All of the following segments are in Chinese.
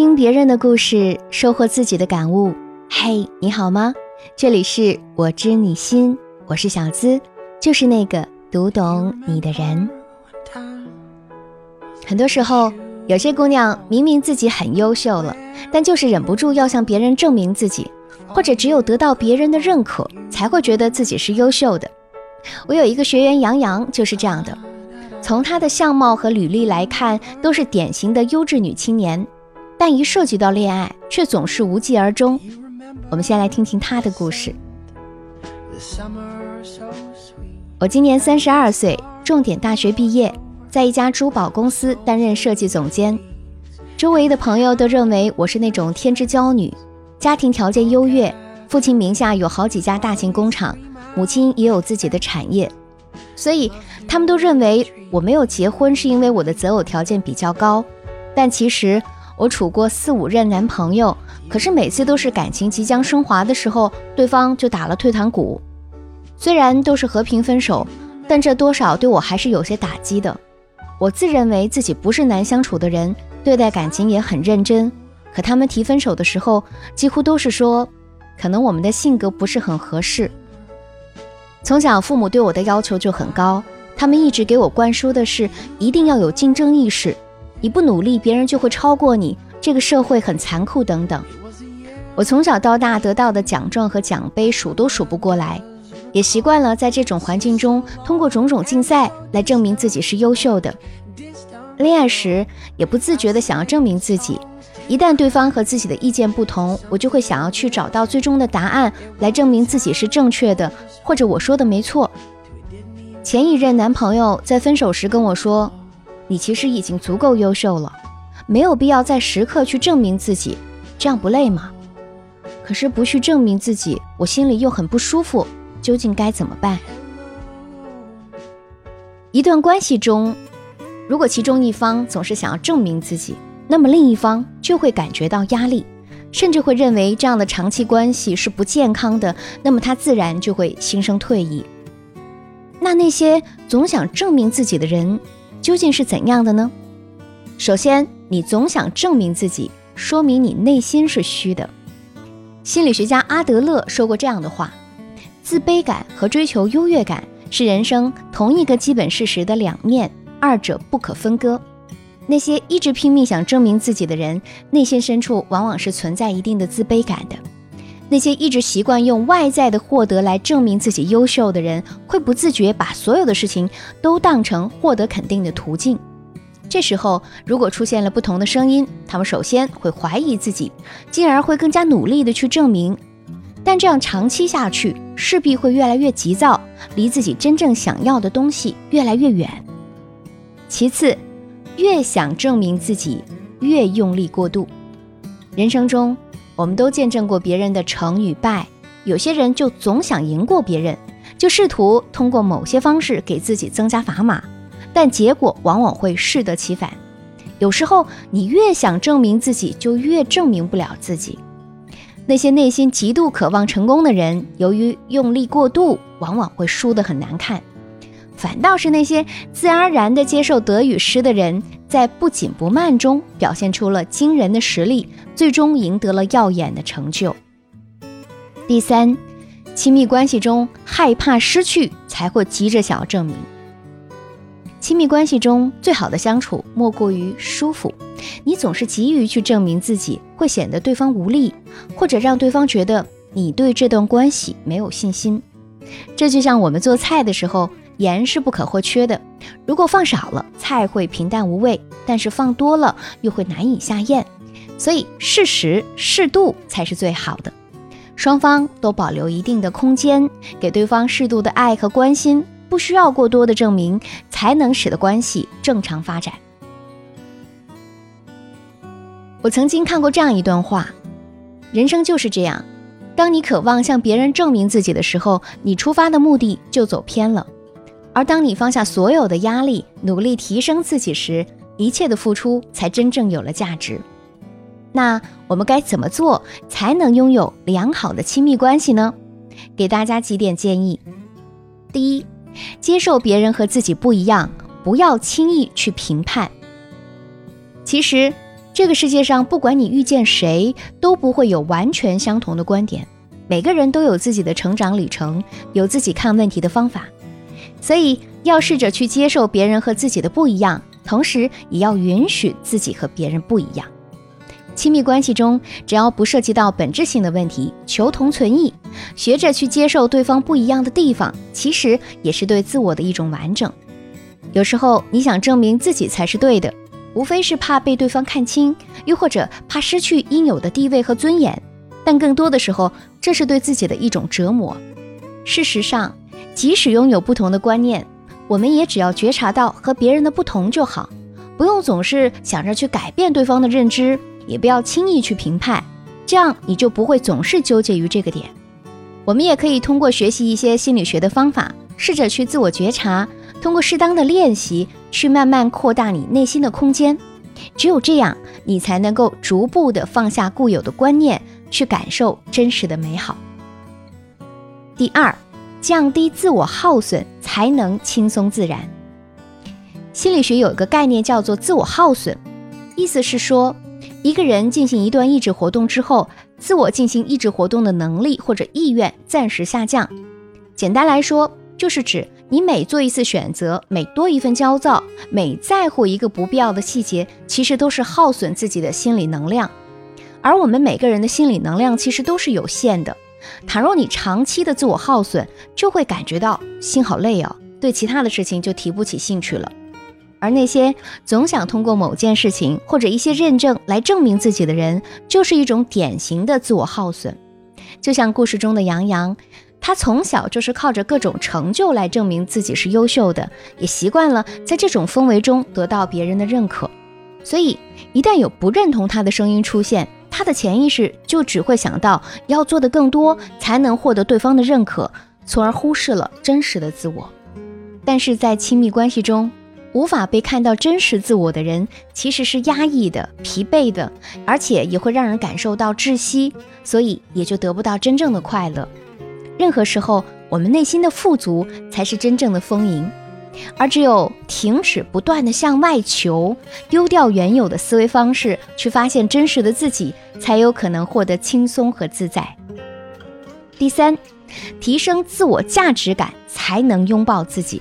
听别人的故事，收获自己的感悟。嘿，你好吗？这里是我知你心，我是小资，就是那个读懂你的人。很多时候，有些姑娘明明自己很优秀了，但就是忍不住要向别人证明自己，或者只有得到别人的认可，才会觉得自己是优秀的。我有一个学员杨洋就是这样的，从她的相貌和履历来看，都是典型的优质女青年。但一涉及到恋爱，却总是无疾而终。我们先来听听他的故事。我今年三十二岁，重点大学毕业，在一家珠宝公司担任设计总监。周围的朋友都认为我是那种天之娇女，家庭条件优越，父亲名下有好几家大型工厂，母亲也有自己的产业，所以他们都认为我没有结婚是因为我的择偶条件比较高。但其实。我处过四五任男朋友，可是每次都是感情即将升华的时候，对方就打了退堂鼓。虽然都是和平分手，但这多少对我还是有些打击的。我自认为自己不是难相处的人，对待感情也很认真。可他们提分手的时候，几乎都是说，可能我们的性格不是很合适。从小父母对我的要求就很高，他们一直给我灌输的是一定要有竞争意识。你不努力，别人就会超过你。这个社会很残酷，等等。我从小到大得到的奖状和奖杯数都数不过来，也习惯了在这种环境中通过种种竞赛来证明自己是优秀的。恋爱时也不自觉地想要证明自己，一旦对方和自己的意见不同，我就会想要去找到最终的答案来证明自己是正确的，或者我说的没错。前一任男朋友在分手时跟我说。你其实已经足够优秀了，没有必要再时刻去证明自己，这样不累吗？可是不去证明自己，我心里又很不舒服，究竟该怎么办？一段关系中，如果其中一方总是想要证明自己，那么另一方就会感觉到压力，甚至会认为这样的长期关系是不健康的，那么他自然就会心生退意。那那些总想证明自己的人。究竟是怎样的呢？首先，你总想证明自己，说明你内心是虚的。心理学家阿德勒说过这样的话：自卑感和追求优越感是人生同一个基本事实的两面，二者不可分割。那些一直拼命想证明自己的人，内心深处往往是存在一定的自卑感的。那些一直习惯用外在的获得来证明自己优秀的人，会不自觉把所有的事情都当成获得肯定的途径。这时候，如果出现了不同的声音，他们首先会怀疑自己，进而会更加努力的去证明。但这样长期下去，势必会越来越急躁，离自己真正想要的东西越来越远。其次，越想证明自己，越用力过度。人生中。我们都见证过别人的成与败，有些人就总想赢过别人，就试图通过某些方式给自己增加砝码，但结果往往会适得其反。有时候你越想证明自己，就越证明不了自己。那些内心极度渴望成功的人，由于用力过度，往往会输得很难看。反倒是那些自然而然地接受得与失的人，在不紧不慢中表现出了惊人的实力，最终赢得了耀眼的成就。第三，亲密关系中害怕失去，才会急着想要证明。亲密关系中最好的相处莫过于舒服，你总是急于去证明自己，会显得对方无力，或者让对方觉得你对这段关系没有信心。这就像我们做菜的时候。盐是不可或缺的，如果放少了，菜会平淡无味；但是放多了，又会难以下咽。所以适时适度才是最好的。双方都保留一定的空间，给对方适度的爱和关心，不需要过多的证明，才能使得关系正常发展。我曾经看过这样一段话：人生就是这样，当你渴望向别人证明自己的时候，你出发的目的就走偏了。而当你放下所有的压力，努力提升自己时，一切的付出才真正有了价值。那我们该怎么做才能拥有良好的亲密关系呢？给大家几点建议：第一，接受别人和自己不一样，不要轻易去评判。其实，这个世界上，不管你遇见谁，都不会有完全相同的观点。每个人都有自己的成长里程，有自己看问题的方法，所以要试着去接受别人和自己的不一样，同时也要允许自己和别人不一样。亲密关系中，只要不涉及到本质性的问题，求同存异，学着去接受对方不一样的地方，其实也是对自我的一种完整。有时候你想证明自己才是对的，无非是怕被对方看清，又或者怕失去应有的地位和尊严。但更多的时候，这是对自己的一种折磨。事实上，即使拥有不同的观念，我们也只要觉察到和别人的不同就好，不用总是想着去改变对方的认知，也不要轻易去评判，这样你就不会总是纠结于这个点。我们也可以通过学习一些心理学的方法，试着去自我觉察，通过适当的练习，去慢慢扩大你内心的空间。只有这样，你才能够逐步的放下固有的观念。去感受真实的美好。第二，降低自我耗损，才能轻松自然。心理学有一个概念叫做自我耗损，意思是说，一个人进行一段意志活动之后，自我进行意志活动的能力或者意愿暂时下降。简单来说，就是指你每做一次选择，每多一份焦躁，每在乎一个不必要的细节，其实都是耗损自己的心理能量。而我们每个人的心理能量其实都是有限的。倘若你长期的自我耗损，就会感觉到心好累哦，对其他的事情就提不起兴趣了。而那些总想通过某件事情或者一些认证来证明自己的人，就是一种典型的自我耗损。就像故事中的杨洋，他从小就是靠着各种成就来证明自己是优秀的，也习惯了在这种氛围中得到别人的认可。所以，一旦有不认同他的声音出现，他的潜意识就只会想到要做的更多，才能获得对方的认可，从而忽视了真实的自我。但是在亲密关系中，无法被看到真实自我的人，其实是压抑的、疲惫的，而且也会让人感受到窒息，所以也就得不到真正的快乐。任何时候，我们内心的富足才是真正的丰盈。而只有停止不断的向外求，丢掉原有的思维方式，去发现真实的自己，才有可能获得轻松和自在。第三，提升自我价值感，才能拥抱自己。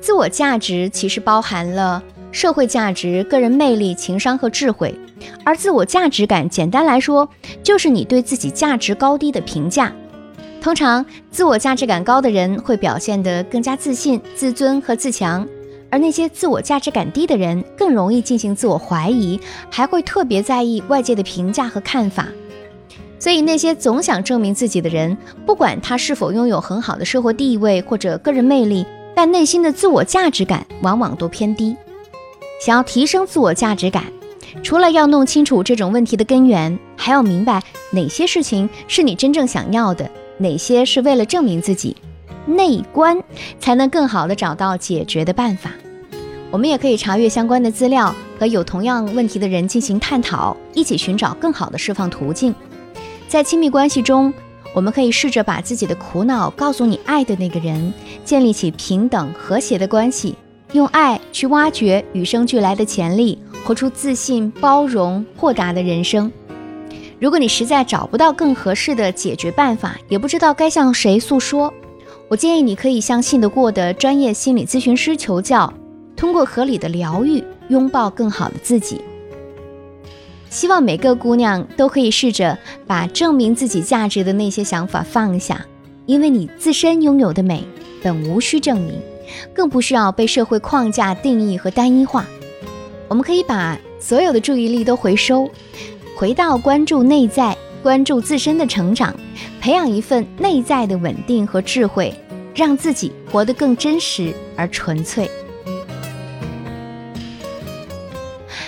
自我价值其实包含了社会价值、个人魅力、情商和智慧，而自我价值感，简单来说，就是你对自己价值高低的评价。通常，自我价值感高的人会表现得更加自信、自尊和自强，而那些自我价值感低的人更容易进行自我怀疑，还会特别在意外界的评价和看法。所以，那些总想证明自己的人，不管他是否拥有很好的社会地位或者个人魅力，但内心的自我价值感往往都偏低。想要提升自我价值感，除了要弄清楚这种问题的根源，还要明白哪些事情是你真正想要的。哪些是为了证明自己，内观才能更好的找到解决的办法。我们也可以查阅相关的资料，和有同样问题的人进行探讨，一起寻找更好的释放途径。在亲密关系中，我们可以试着把自己的苦恼告诉你爱的那个人，建立起平等和谐的关系，用爱去挖掘与生俱来的潜力，活出自信、包容、豁达的人生。如果你实在找不到更合适的解决办法，也不知道该向谁诉说，我建议你可以向信得过的专业心理咨询师求教，通过合理的疗愈，拥抱更好的自己。希望每个姑娘都可以试着把证明自己价值的那些想法放下，因为你自身拥有的美本无需证明，更不需要被社会框架定义和单一化。我们可以把所有的注意力都回收。回到关注内在，关注自身的成长，培养一份内在的稳定和智慧，让自己活得更真实而纯粹。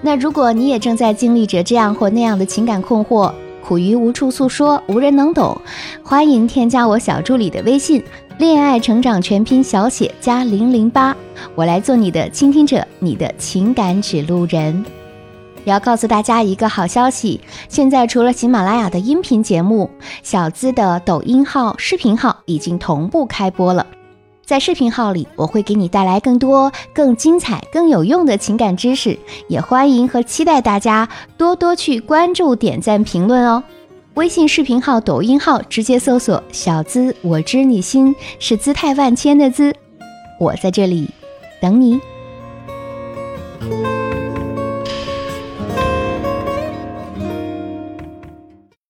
那如果你也正在经历着这样或那样的情感困惑，苦于无处诉说，无人能懂，欢迎添加我小助理的微信“恋爱成长全拼小写加零零八”，我来做你的倾听者，你的情感指路人。也要告诉大家一个好消息，现在除了喜马拉雅的音频节目，小资的抖音号、视频号已经同步开播了。在视频号里，我会给你带来更多、更精彩、更有用的情感知识，也欢迎和期待大家多多去关注、点赞、评论哦。微信视频号、抖音号直接搜索“小资我知你心”，是姿态万千的“资”，我在这里等你。